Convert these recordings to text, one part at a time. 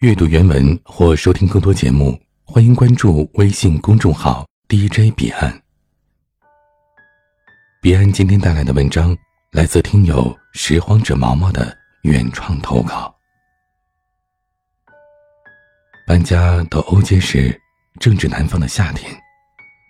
阅读原文或收听更多节目，欢迎关注微信公众号 DJ 彼岸。彼岸今天带来的文章来自听友拾荒者毛毛的原创投稿。搬家到欧街时，正值南方的夏天，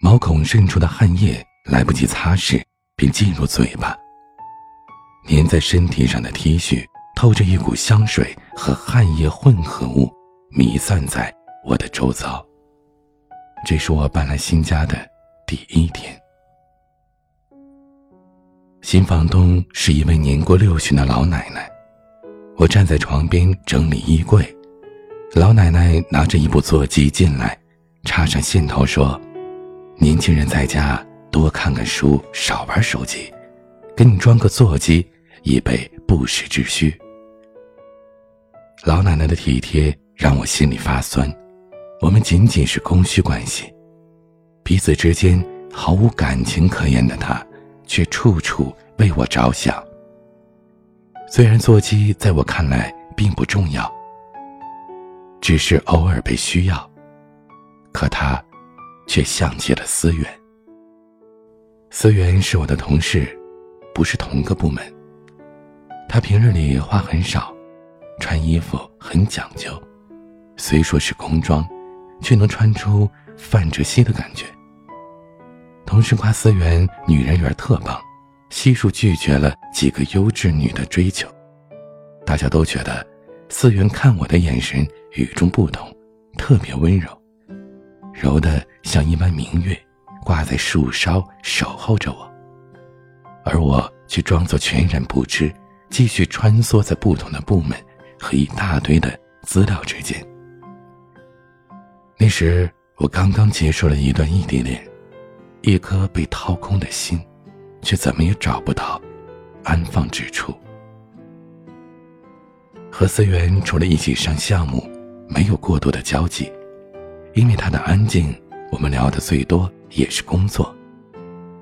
毛孔渗出的汗液来不及擦拭，便进入嘴巴。粘在身体上的 T 恤。透着一股香水和汗液混合物，弥散在我的周遭。这是我搬来新家的第一天。新房东是一位年过六旬的老奶奶。我站在床边整理衣柜，老奶奶拿着一部座机进来，插上线头说：“年轻人在家多看看书，少玩手机，给你装个座机，以备不时之需。”老奶奶的体贴让我心里发酸，我们仅仅是供需关系，彼此之间毫无感情可言的她，却处处为我着想。虽然座机在我看来并不重要，只是偶尔被需要，可她却像极了思源。思源是我的同事，不是同个部门。他平日里话很少。穿衣服很讲究，虽说是工装，却能穿出范哲熙的感觉。同事夸思源女人缘特棒，悉数拒绝了几个优质女的追求。大家都觉得思源看我的眼神与众不同，特别温柔，柔的像一弯明月，挂在树梢守候着我。而我却装作全然不知，继续穿梭在不同的部门。和一大堆的资料之间。那时我刚刚结束了一段异地恋，一颗被掏空的心，却怎么也找不到安放之处。和思源除了一起上项目，没有过多的交际，因为他的安静，我们聊的最多也是工作。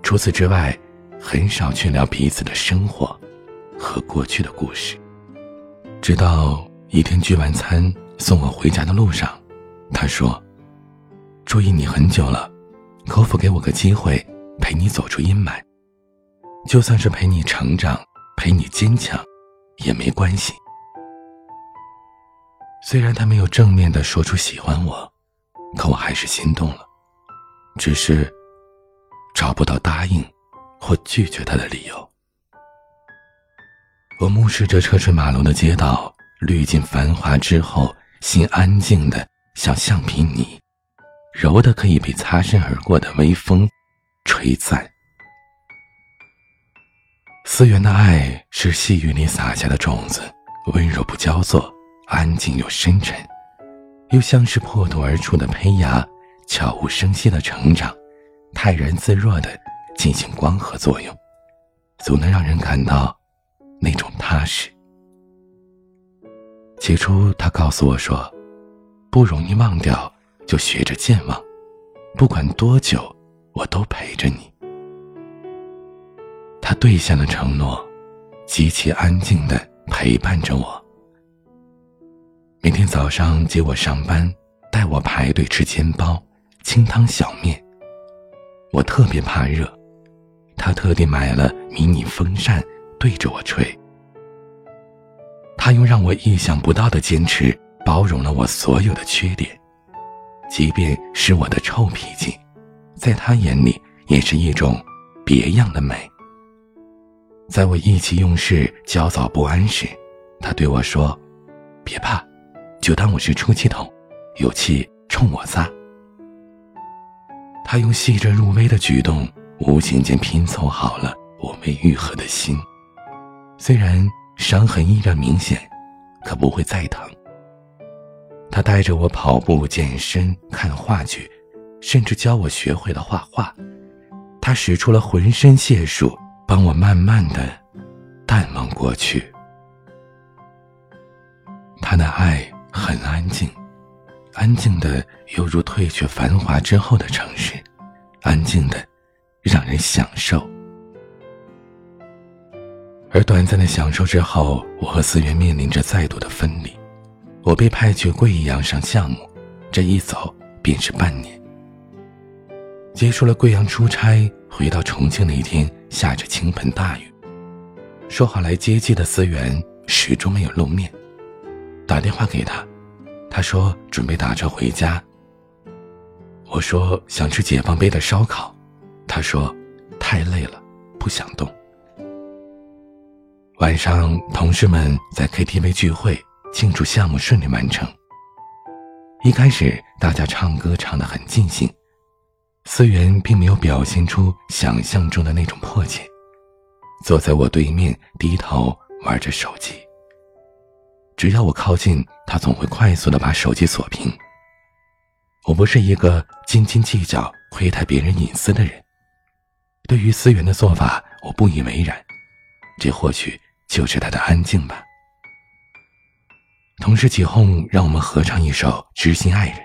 除此之外，很少去聊彼此的生活和过去的故事。直到一天聚完餐送我回家的路上，他说：“注意你很久了，可否给我个机会陪你走出阴霾？就算是陪你成长，陪你坚强，也没关系。”虽然他没有正面的说出喜欢我，可我还是心动了，只是找不到答应或拒绝他的理由。我目视着车水马龙的街道，滤尽繁华之后，心安静的像橡皮泥，柔的可以被擦身而过的微风吹散。思源的爱是细雨里洒下的种子，温柔不焦作，安静又深沉，又像是破土而出的胚芽，悄无声息的成长，泰然自若的进行光合作用，总能让人感到。那种踏实。起初，他告诉我说：“不容易忘掉，就学着健忘。不管多久，我都陪着你。”他兑现了承诺，极其安静的陪伴着我。每天早上接我上班，带我排队吃煎包、清汤小面。我特别怕热，他特地买了迷你风扇。对着我吹，他用让我意想不到的坚持包容了我所有的缺点，即便是我的臭脾气，在他眼里也是一种别样的美。在我意气用事、焦躁不安时，他对我说：“别怕，就当我是出气筒，有气冲我撒。”他用细致入微的举动，无形间拼凑好了我未愈合的心。虽然伤痕依然明显，可不会再疼。他带着我跑步、健身、看话剧，甚至教我学会了画画。他使出了浑身解数，帮我慢慢的淡忘过去。他的爱很安静，安静的犹如褪去繁华之后的城市，安静的让人享受。而短暂的享受之后，我和思源面临着再度的分离。我被派去贵阳上项目，这一走便是半年。结束了贵阳出差，回到重庆那天下着倾盆大雨，说好来接机的思源始终没有露面。打电话给他，他说准备打车回家。我说想吃解放碑的烧烤，他说太累了，不想动。晚上，同事们在 KTV 聚会，庆祝项目顺利完成。一开始，大家唱歌唱得很尽兴，思源并没有表现出想象中的那种迫切，坐在我对面低头玩着手机。只要我靠近，他总会快速的把手机锁屏。我不是一个斤斤计较、窥探别人隐私的人，对于思源的做法，我不以为然，这或许。就是他的安静吧。同事起哄让我们合唱一首《知心爱人》，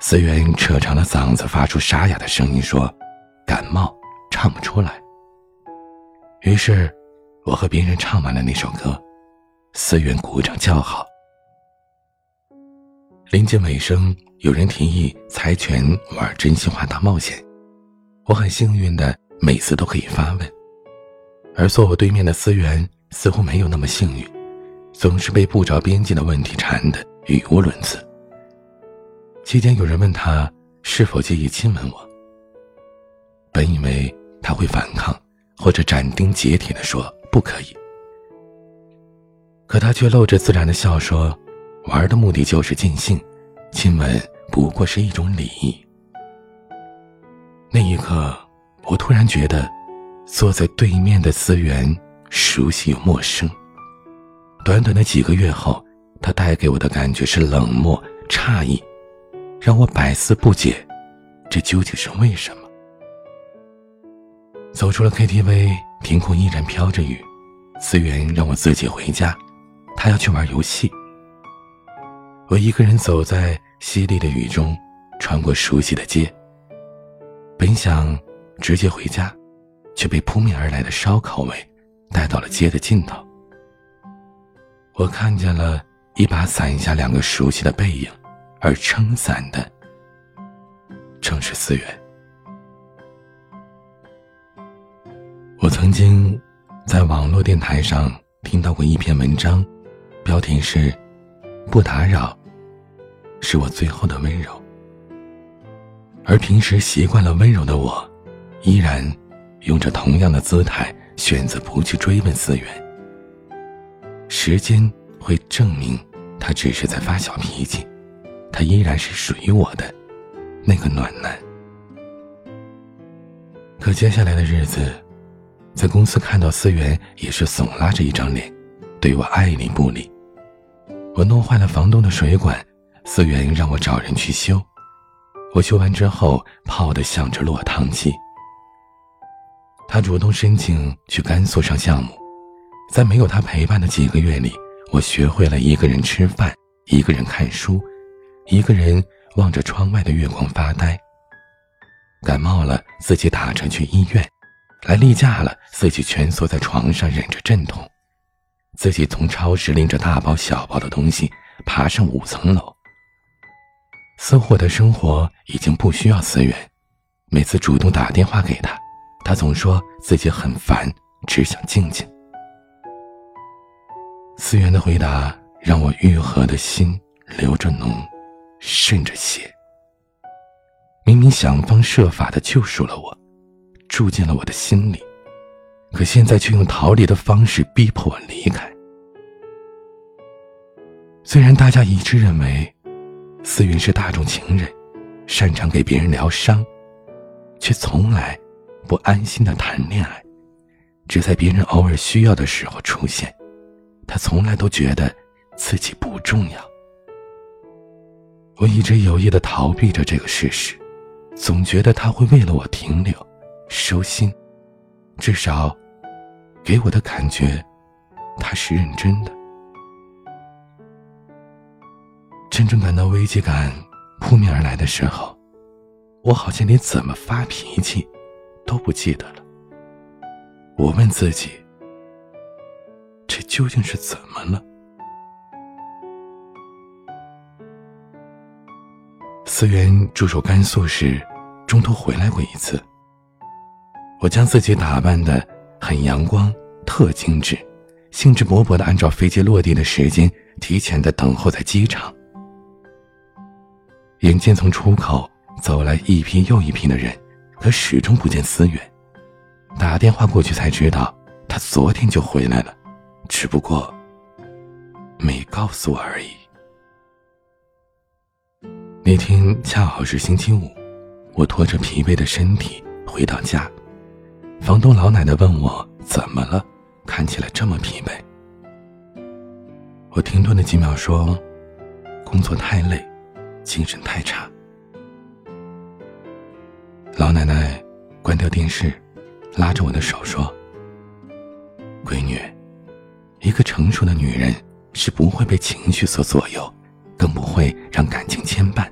思源扯长了嗓子，发出沙哑的声音说：“感冒，唱不出来。”于是，我和别人唱完了那首歌，思源鼓掌叫好。临近尾声，有人提议猜拳玩真心话大冒险，我很幸运的每次都可以发问，而坐我对面的思源。似乎没有那么幸运，总是被不着边际的问题缠得语无伦次。期间有人问他是否介意亲吻我，本以为他会反抗或者斩钉截铁地说不可以，可他却露着自然的笑说：“玩的目的就是尽兴，亲吻不过是一种礼仪。”那一刻，我突然觉得，坐在对面的思源。熟悉又陌生。短短的几个月后，他带给我的感觉是冷漠、诧异，让我百思不解，这究竟是为什么？走出了 KTV，天空依然飘着雨，思源让我自己回家，他要去玩游戏。我一个人走在淅沥的雨中，穿过熟悉的街。本想直接回家，却被扑面而来的烧烤味。带到了街的尽头，我看见了一把伞下两个熟悉的背影，而撑伞的正是思源。我曾经在网络电台上听到过一篇文章，标题是“不打扰，是我最后的温柔”。而平时习惯了温柔的我，依然用着同样的姿态。选择不去追问思源，时间会证明他只是在发小脾气，他依然是属于我的那个暖男。可接下来的日子，在公司看到思源也是耸拉着一张脸，对我爱理不理。我弄坏了房东的水管，思源让我找人去修，我修完之后泡得像只落汤鸡。他主动申请去甘肃上项目，在没有他陪伴的几个月里，我学会了一个人吃饭，一个人看书，一个人望着窗外的月光发呆。感冒了，自己打车去医院；来例假了，自己蜷缩在床上忍着阵痛；自己从超市拎着大包小包的东西爬上五层楼。似乎我的生活已经不需要思源，每次主动打电话给他。他总说自己很烦，只想静静。思源的回答让我愈合的心流着脓，渗着血。明明想方设法的救赎了我，住进了我的心里，可现在却用逃离的方式逼迫我离开。虽然大家一致认为，思源是大众情人，擅长给别人疗伤，却从来。不安心的谈恋爱，只在别人偶尔需要的时候出现。他从来都觉得自己不重要。我一直有意的逃避着这个事实，总觉得他会为了我停留、收心，至少给我的感觉他是认真的。真正感到危机感扑面而来的时候，我好像连怎么发脾气。都不记得了。我问自己：这究竟是怎么了？思源驻守甘肃时，中途回来过一次。我将自己打扮的很阳光、特精致，兴致勃勃的按照飞机落地的时间，提前的等候在机场。眼见从出口走来一批又一批的人，可始终不见思源。打电话过去才知道，他昨天就回来了，只不过没告诉我而已。那天恰好是星期五，我拖着疲惫的身体回到家，房东老奶奶问我怎么了，看起来这么疲惫。我停顿了几秒说：“工作太累，精神太差。”老奶奶关掉电视。拉着我的手说：“闺女，一个成熟的女人是不会被情绪所左右，更不会让感情牵绊。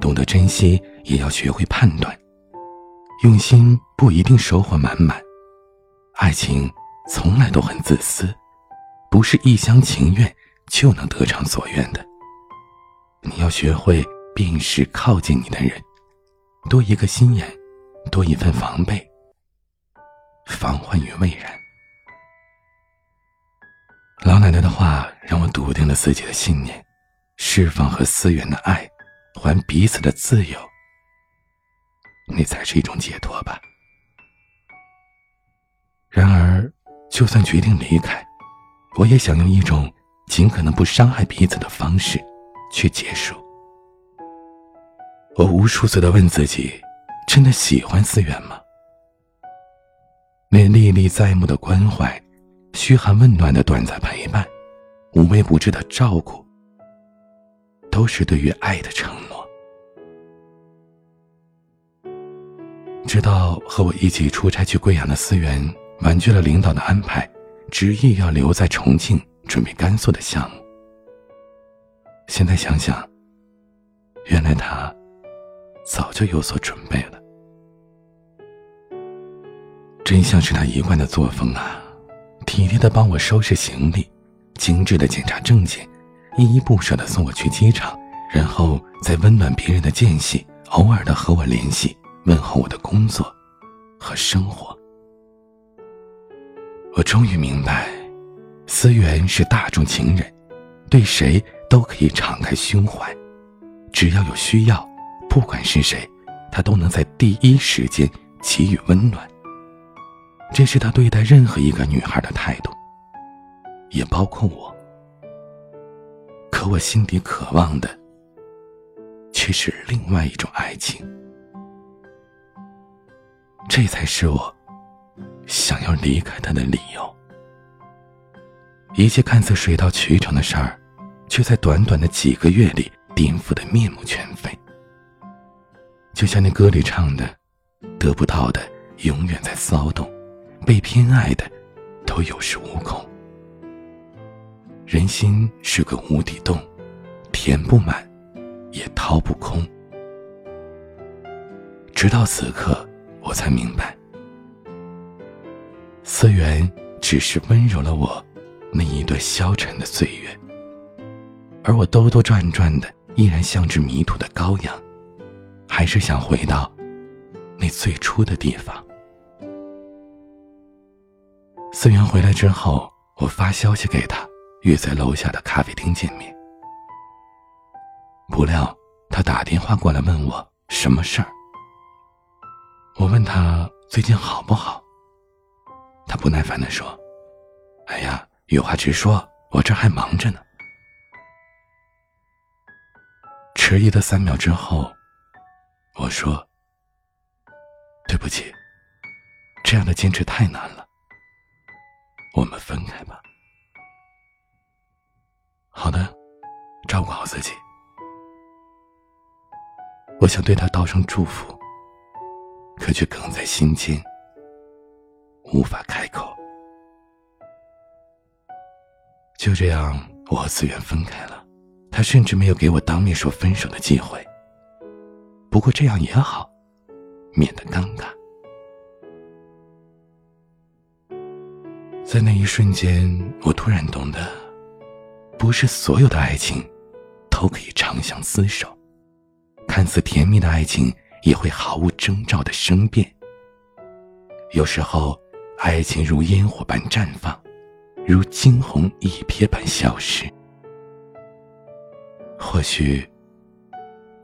懂得珍惜，也要学会判断。用心不一定收获满满，爱情从来都很自私，不是一厢情愿就能得偿所愿的。你要学会辨识靠近你的人，多一个心眼，多一份防备。”防患于未然。老奶奶的话让我笃定了自己的信念，释放和思源的爱，还彼此的自由，那才是一种解脱吧。然而，就算决定离开，我也想用一种尽可能不伤害彼此的方式去结束。我无数次的问自己：真的喜欢思源吗？那历历在目的关怀，嘘寒问暖的短暂陪伴，无微不至的照顾，都是对于爱的承诺。直到和我一起出差去贵阳的思源婉拒了领导的安排，执意要留在重庆准备甘肃的项目。现在想想，原来他早就有所准备了。真像是他一贯的作风啊，体贴的帮我收拾行李，精致的检查证件，依依不舍的送我去机场，然后再温暖别人的间隙，偶尔的和我联系，问候我的工作和生活。我终于明白，思源是大众情人，对谁都可以敞开胸怀，只要有需要，不管是谁，他都能在第一时间给予温暖。这是他对待任何一个女孩的态度，也包括我。可我心底渴望的，却是另外一种爱情。这才是我想要离开他的理由。一切看似水到渠成的事儿，却在短短的几个月里颠覆的面目全。就像那歌里唱的：“得不到的，永远在骚动。”被偏爱的，都有恃无恐。人心是个无底洞，填不满，也掏不空。直到此刻，我才明白，思源只是温柔了我那一段消沉的岁月，而我兜兜转转的，依然像只迷途的羔羊，还是想回到那最初的地方。思源回来之后，我发消息给他，约在楼下的咖啡厅见面。不料他打电话过来问我什么事儿。我问他最近好不好，他不耐烦地说：“哎呀，有话直说，我这还忙着呢。”迟疑的三秒之后，我说：“对不起，这样的坚持太难了。”我们分开吧。好的，照顾好自己。我想对他道声祝福，可却哽在心间，无法开口。就这样，我和思源分开了。他甚至没有给我当面说分手的机会。不过这样也好，免得尴尬。在那一瞬间，我突然懂得，不是所有的爱情都可以长相厮守，看似甜蜜的爱情也会毫无征兆的生变。有时候，爱情如烟火般绽放，如惊鸿一瞥般消失。或许，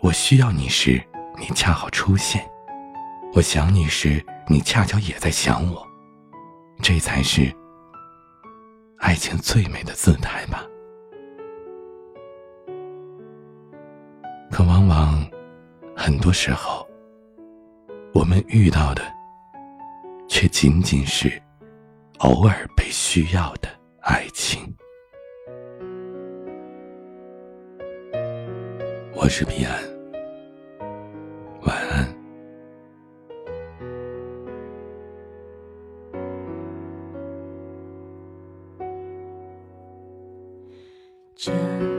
我需要你时，你恰好出现；我想你时，你恰巧也在想我。这才是爱情最美的姿态吧。可往往，很多时候，我们遇到的，却仅仅是偶尔被需要的爱情。我是彼岸，这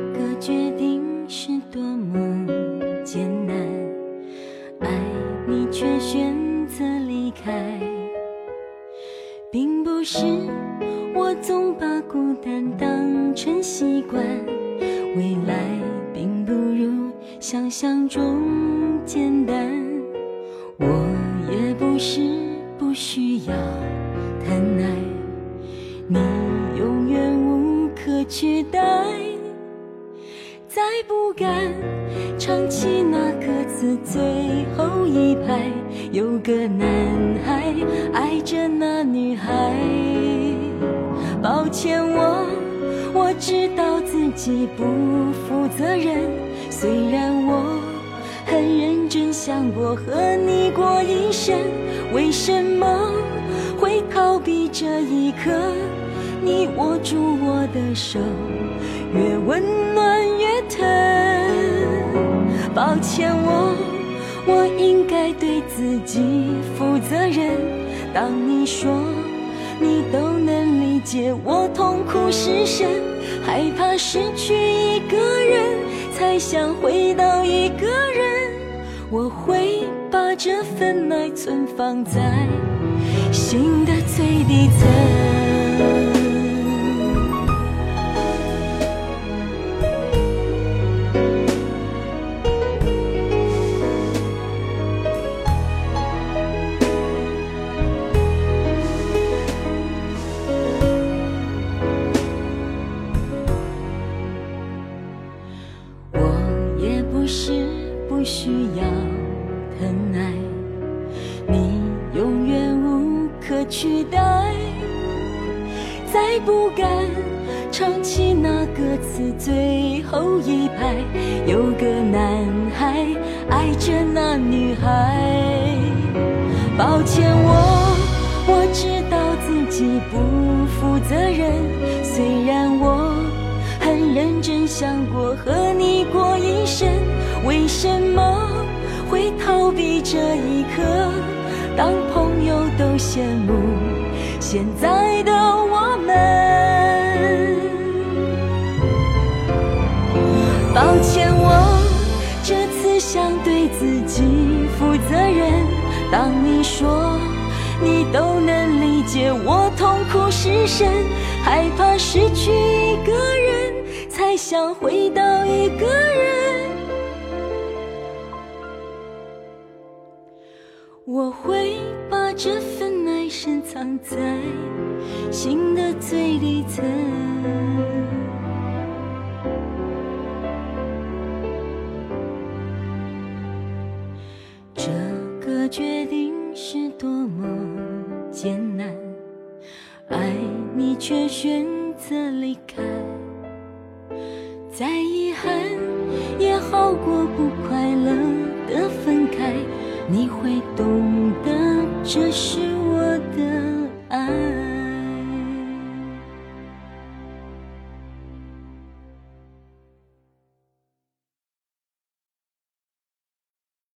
敢唱起那歌词，最后一排有个男孩爱着那女孩。抱歉，我我知道自己不负责任，虽然我很认真想过和你过一生，为什么会逃避这一刻？你握住我的手，越温暖。抱歉，我我应该对自己负责任。当你说你都能理解我痛苦失声，害怕失去一个人，才想回到一个人。我会把这份爱存放在心的最底层。是不需要疼爱，你永远无可取代。再不敢唱起那歌词，最后一排有个男孩爱着那女孩。抱歉，我我知道自己不负责任，虽然我很认真想过和你。什么会逃避这一刻？当朋友都羡慕现在的我们。抱歉，我这次想对自己负责任。当你说你都能理解我痛苦失声，害怕失去一个人，才想回到一个人。我会把这份爱深藏在心的最底层。